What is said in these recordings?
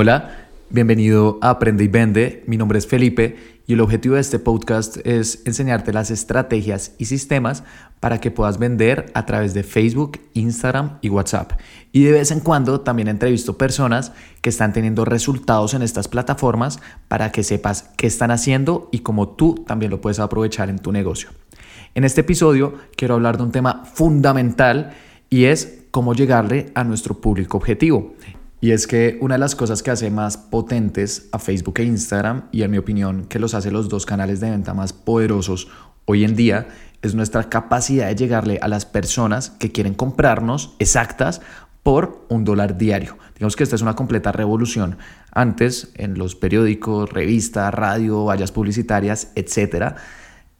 Hola, bienvenido a Aprende y Vende. Mi nombre es Felipe y el objetivo de este podcast es enseñarte las estrategias y sistemas para que puedas vender a través de Facebook, Instagram y WhatsApp. Y de vez en cuando también entrevisto personas que están teniendo resultados en estas plataformas para que sepas qué están haciendo y cómo tú también lo puedes aprovechar en tu negocio. En este episodio quiero hablar de un tema fundamental y es cómo llegarle a nuestro público objetivo. Y es que una de las cosas que hace más potentes a Facebook e Instagram, y en mi opinión que los hace los dos canales de venta más poderosos hoy en día, es nuestra capacidad de llegarle a las personas que quieren comprarnos exactas por un dólar diario. Digamos que esta es una completa revolución. Antes, en los periódicos, revistas, radio, vallas publicitarias, etcétera,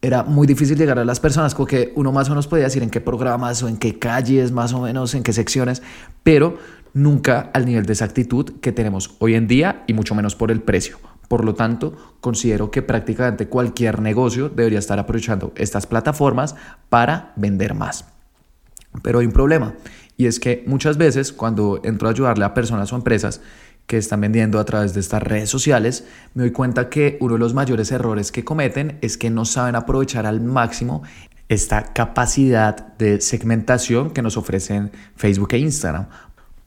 era muy difícil llegar a las personas porque uno más o menos podía decir en qué programas o en qué calles, más o menos en qué secciones, pero nunca al nivel de exactitud que tenemos hoy en día y mucho menos por el precio. Por lo tanto, considero que prácticamente cualquier negocio debería estar aprovechando estas plataformas para vender más. Pero hay un problema y es que muchas veces cuando entro a ayudarle a personas o empresas que están vendiendo a través de estas redes sociales, me doy cuenta que uno de los mayores errores que cometen es que no saben aprovechar al máximo esta capacidad de segmentación que nos ofrecen Facebook e Instagram.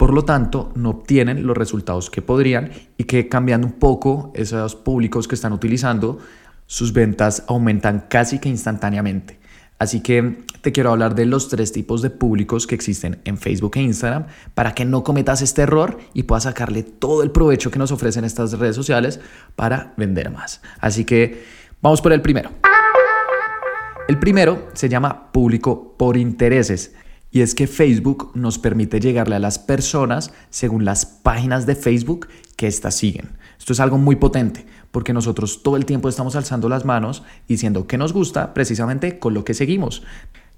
Por lo tanto, no obtienen los resultados que podrían y que cambiando un poco esos públicos que están utilizando, sus ventas aumentan casi que instantáneamente. Así que te quiero hablar de los tres tipos de públicos que existen en Facebook e Instagram para que no cometas este error y puedas sacarle todo el provecho que nos ofrecen estas redes sociales para vender más. Así que vamos por el primero. El primero se llama público por intereses. Y es que Facebook nos permite llegarle a las personas según las páginas de Facebook que éstas siguen. Esto es algo muy potente porque nosotros todo el tiempo estamos alzando las manos diciendo que nos gusta precisamente con lo que seguimos.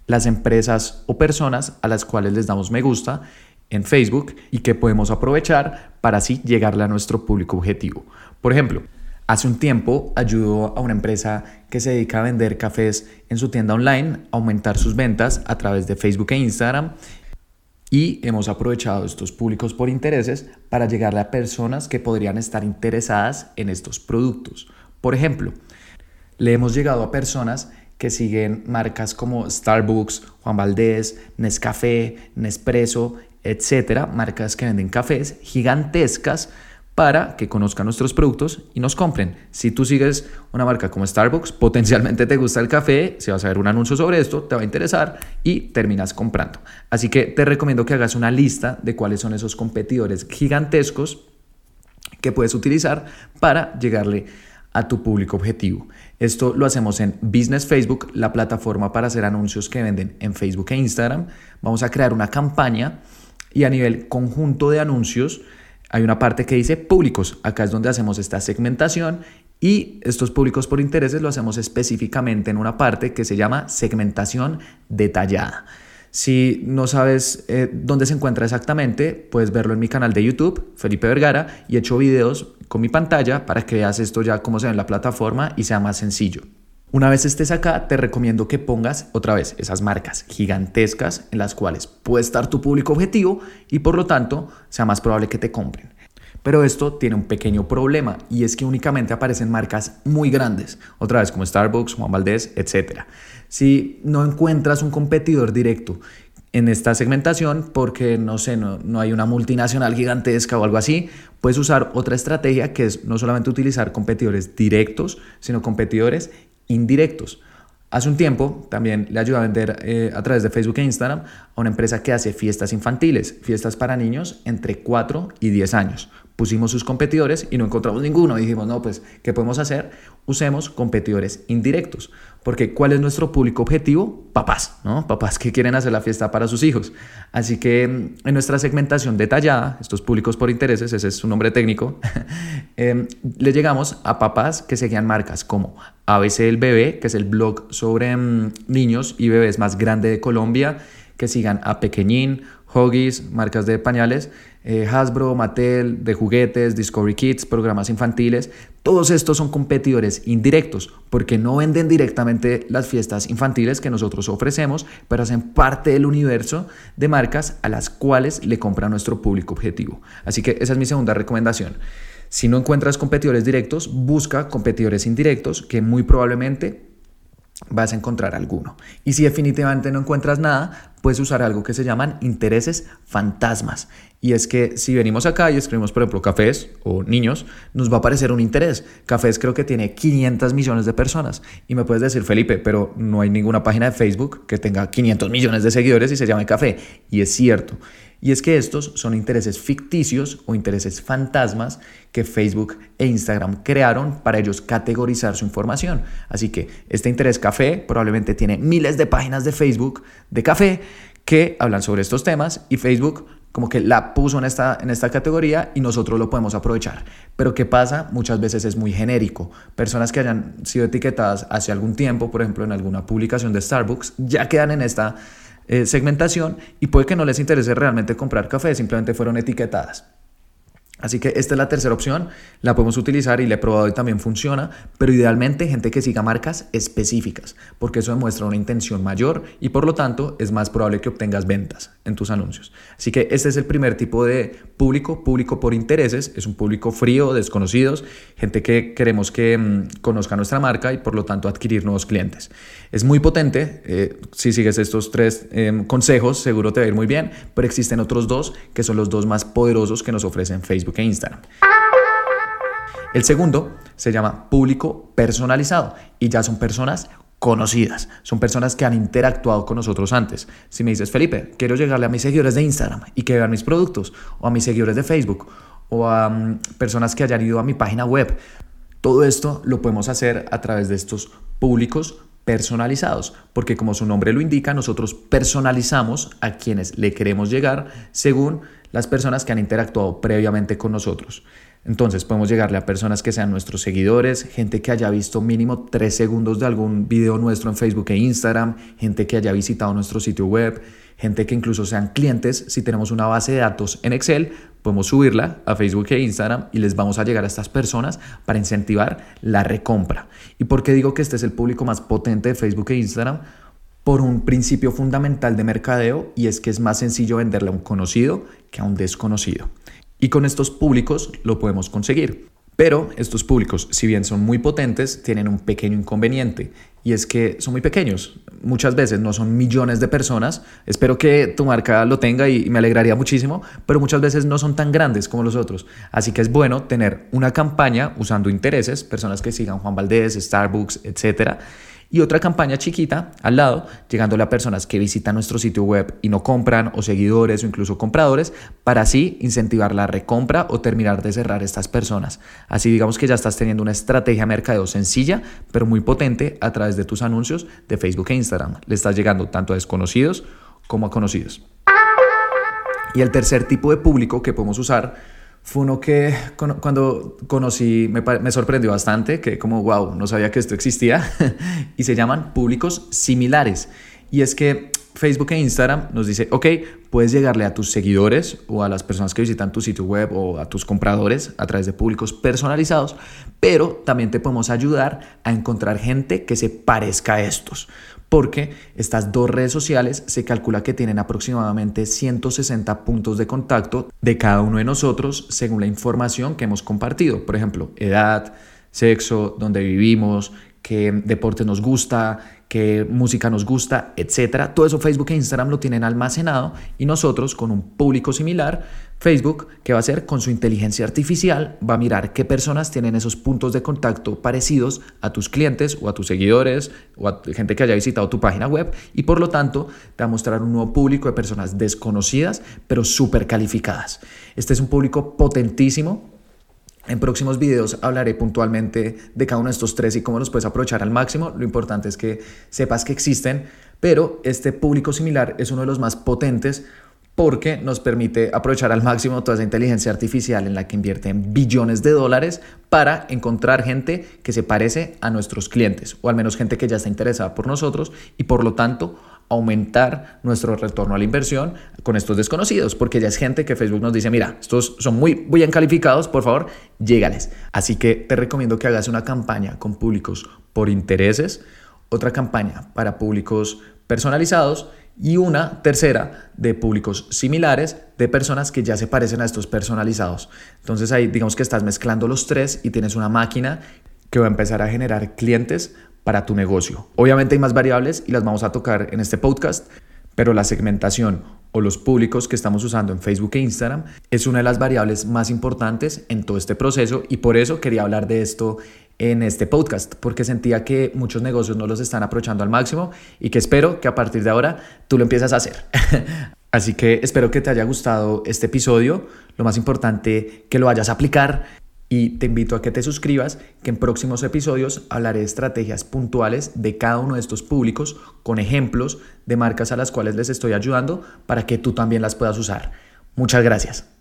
Las empresas o personas a las cuales les damos me gusta en Facebook y que podemos aprovechar para así llegarle a nuestro público objetivo. Por ejemplo, Hace un tiempo ayudó a una empresa que se dedica a vender cafés en su tienda online a aumentar sus ventas a través de Facebook e Instagram y hemos aprovechado estos públicos por intereses para llegarle a personas que podrían estar interesadas en estos productos. Por ejemplo, le hemos llegado a personas que siguen marcas como Starbucks, Juan Valdés, Nescafé, Nespresso, etcétera, marcas que venden cafés gigantescas para que conozcan nuestros productos y nos compren. Si tú sigues una marca como Starbucks, potencialmente te gusta el café, si vas a ver un anuncio sobre esto, te va a interesar y terminas comprando. Así que te recomiendo que hagas una lista de cuáles son esos competidores gigantescos que puedes utilizar para llegarle a tu público objetivo. Esto lo hacemos en Business Facebook, la plataforma para hacer anuncios que venden en Facebook e Instagram. Vamos a crear una campaña y a nivel conjunto de anuncios, hay una parte que dice públicos. Acá es donde hacemos esta segmentación y estos públicos por intereses lo hacemos específicamente en una parte que se llama segmentación detallada. Si no sabes eh, dónde se encuentra exactamente, puedes verlo en mi canal de YouTube, Felipe Vergara, y he hecho videos con mi pantalla para que veas esto ya cómo se ve en la plataforma y sea más sencillo. Una vez estés acá, te recomiendo que pongas otra vez esas marcas gigantescas en las cuales puede estar tu público objetivo y por lo tanto sea más probable que te compren. Pero esto tiene un pequeño problema y es que únicamente aparecen marcas muy grandes, otra vez como Starbucks, Juan Valdez, etc. Si no encuentras un competidor directo en esta segmentación porque no sé, no, no, hay una multinacional gigantesca o algo así, puedes usar otra estrategia que es no solamente utilizar competidores directos, sino competidores indirectos. Hace un tiempo también le ayudé a vender eh, a través de Facebook e Instagram a una empresa que hace fiestas infantiles, fiestas para niños entre 4 y 10 años. Pusimos sus competidores y no encontramos ninguno. Dijimos, no, pues, ¿qué podemos hacer? Usemos competidores indirectos. Porque ¿cuál es nuestro público objetivo? Papás, ¿no? Papás que quieren hacer la fiesta para sus hijos. Así que mm, en nuestra segmentación detallada, estos públicos por intereses, ese es su nombre técnico, eh, le llegamos a papás que seguían marcas como ABC El Bebé, que es el blog sobre mm, niños y bebés más grande de Colombia, que sigan a Pequeñín, Huggies, marcas de pañales, eh, Hasbro, Mattel, de juguetes, Discovery Kids, programas infantiles. Todos estos son competidores indirectos porque no venden directamente las fiestas infantiles que nosotros ofrecemos, pero hacen parte del universo de marcas a las cuales le compra nuestro público objetivo. Así que esa es mi segunda recomendación. Si no encuentras competidores directos, busca competidores indirectos que muy probablemente vas a encontrar alguno. Y si definitivamente no encuentras nada, puedes usar algo que se llaman intereses fantasmas. Y es que si venimos acá y escribimos, por ejemplo, cafés o niños, nos va a aparecer un interés. Cafés creo que tiene 500 millones de personas. Y me puedes decir, Felipe, pero no hay ninguna página de Facebook que tenga 500 millones de seguidores y se llame café. Y es cierto. Y es que estos son intereses ficticios o intereses fantasmas que Facebook e Instagram crearon para ellos categorizar su información. Así que este interés café probablemente tiene miles de páginas de Facebook de café que hablan sobre estos temas y Facebook como que la puso en esta, en esta categoría y nosotros lo podemos aprovechar. Pero ¿qué pasa? Muchas veces es muy genérico. Personas que hayan sido etiquetadas hace algún tiempo, por ejemplo en alguna publicación de Starbucks, ya quedan en esta eh, segmentación y puede que no les interese realmente comprar café, simplemente fueron etiquetadas. Así que esta es la tercera opción, la podemos utilizar y la he probado y también funciona, pero idealmente gente que siga marcas específicas, porque eso demuestra una intención mayor y por lo tanto es más probable que obtengas ventas en tus anuncios. Así que este es el primer tipo de público, público por intereses, es un público frío, desconocidos, gente que queremos que mm, conozca nuestra marca y por lo tanto adquirir nuevos clientes. Es muy potente, eh, si sigues estos tres em, consejos seguro te va a ir muy bien, pero existen otros dos que son los dos más poderosos que nos ofrecen Facebook que Instagram. El segundo se llama público personalizado y ya son personas conocidas, son personas que han interactuado con nosotros antes. Si me dices, Felipe, quiero llegarle a mis seguidores de Instagram y que vean mis productos, o a mis seguidores de Facebook, o a mm, personas que hayan ido a mi página web, todo esto lo podemos hacer a través de estos públicos personalizados, porque como su nombre lo indica, nosotros personalizamos a quienes le queremos llegar según las personas que han interactuado previamente con nosotros. Entonces podemos llegarle a personas que sean nuestros seguidores, gente que haya visto mínimo tres segundos de algún video nuestro en Facebook e Instagram, gente que haya visitado nuestro sitio web, gente que incluso sean clientes. Si tenemos una base de datos en Excel, podemos subirla a Facebook e Instagram y les vamos a llegar a estas personas para incentivar la recompra. ¿Y por qué digo que este es el público más potente de Facebook e Instagram? por un principio fundamental de mercadeo y es que es más sencillo venderle a un conocido que a un desconocido. Y con estos públicos lo podemos conseguir. Pero estos públicos, si bien son muy potentes, tienen un pequeño inconveniente y es que son muy pequeños. Muchas veces no son millones de personas. Espero que tu marca lo tenga y me alegraría muchísimo, pero muchas veces no son tan grandes como los otros. Así que es bueno tener una campaña usando intereses, personas que sigan Juan Valdés, Starbucks, etcétera y otra campaña chiquita al lado, llegándole a personas que visitan nuestro sitio web y no compran, o seguidores o incluso compradores, para así incentivar la recompra o terminar de cerrar estas personas. Así digamos que ya estás teniendo una estrategia mercadeo sencilla, pero muy potente a través de tus anuncios de Facebook e Instagram. Le estás llegando tanto a desconocidos como a conocidos. Y el tercer tipo de público que podemos usar fue uno que cuando conocí me, sorprendió bastante, que como, wow, no sabía que esto existía, y se llaman públicos similares. Y es que Facebook e Instagram nos dice, ok, puedes llegarle a tus seguidores o a las personas que visitan tu sitio web o a tus compradores a través de públicos personalizados, pero también te podemos ayudar a encontrar gente que se parezca a estos porque estas dos redes sociales se calcula que tienen aproximadamente 160 puntos de contacto de cada uno de nosotros según la información que hemos compartido. Por ejemplo, edad, sexo, dónde vivimos, qué deporte nos gusta, qué música nos gusta, etcétera. Todo eso Facebook e Instagram lo tienen almacenado y nosotros con un público similar Facebook, ¿qué va a hacer? Con su inteligencia artificial va a mirar qué personas tienen esos puntos de contacto parecidos a tus clientes o a tus seguidores o a gente que haya visitado tu página web y por lo tanto te va a mostrar un nuevo público de personas desconocidas pero súper calificadas. Este es un público potentísimo. En próximos videos hablaré puntualmente de cada uno de estos tres y cómo los puedes aprovechar al máximo. Lo importante es que sepas que existen, pero este público similar es uno de los más potentes porque nos permite aprovechar al máximo toda esa inteligencia artificial en la que invierten billones de dólares para encontrar gente que se parece a nuestros clientes, o al menos gente que ya está interesada por nosotros y por lo tanto aumentar nuestro retorno a la inversión con estos desconocidos, porque ya es gente que Facebook nos dice, mira, estos son muy, bien calificados, por favor, llégales. Así que te recomiendo que hagas una campaña con públicos por intereses, otra campaña para públicos personalizados y una tercera de públicos similares de personas que ya se parecen a estos personalizados. Entonces ahí digamos que estás mezclando los tres y tienes una máquina que va a empezar a generar clientes para tu negocio. Obviamente hay más variables y las vamos a tocar en este podcast, pero la segmentación o los públicos que estamos usando en Facebook e Instagram es una de las variables más importantes en todo este proceso y por eso quería hablar de esto en este podcast, porque sentía que muchos negocios no los están aprovechando al máximo y que espero que a partir de ahora tú lo empiezas a hacer. Así que espero que te haya gustado este episodio. Lo más importante, que lo vayas a aplicar y te invito a que te suscribas, que en próximos episodios hablaré de estrategias puntuales de cada uno de estos públicos con ejemplos de marcas a las cuales les estoy ayudando para que tú también las puedas usar. Muchas gracias.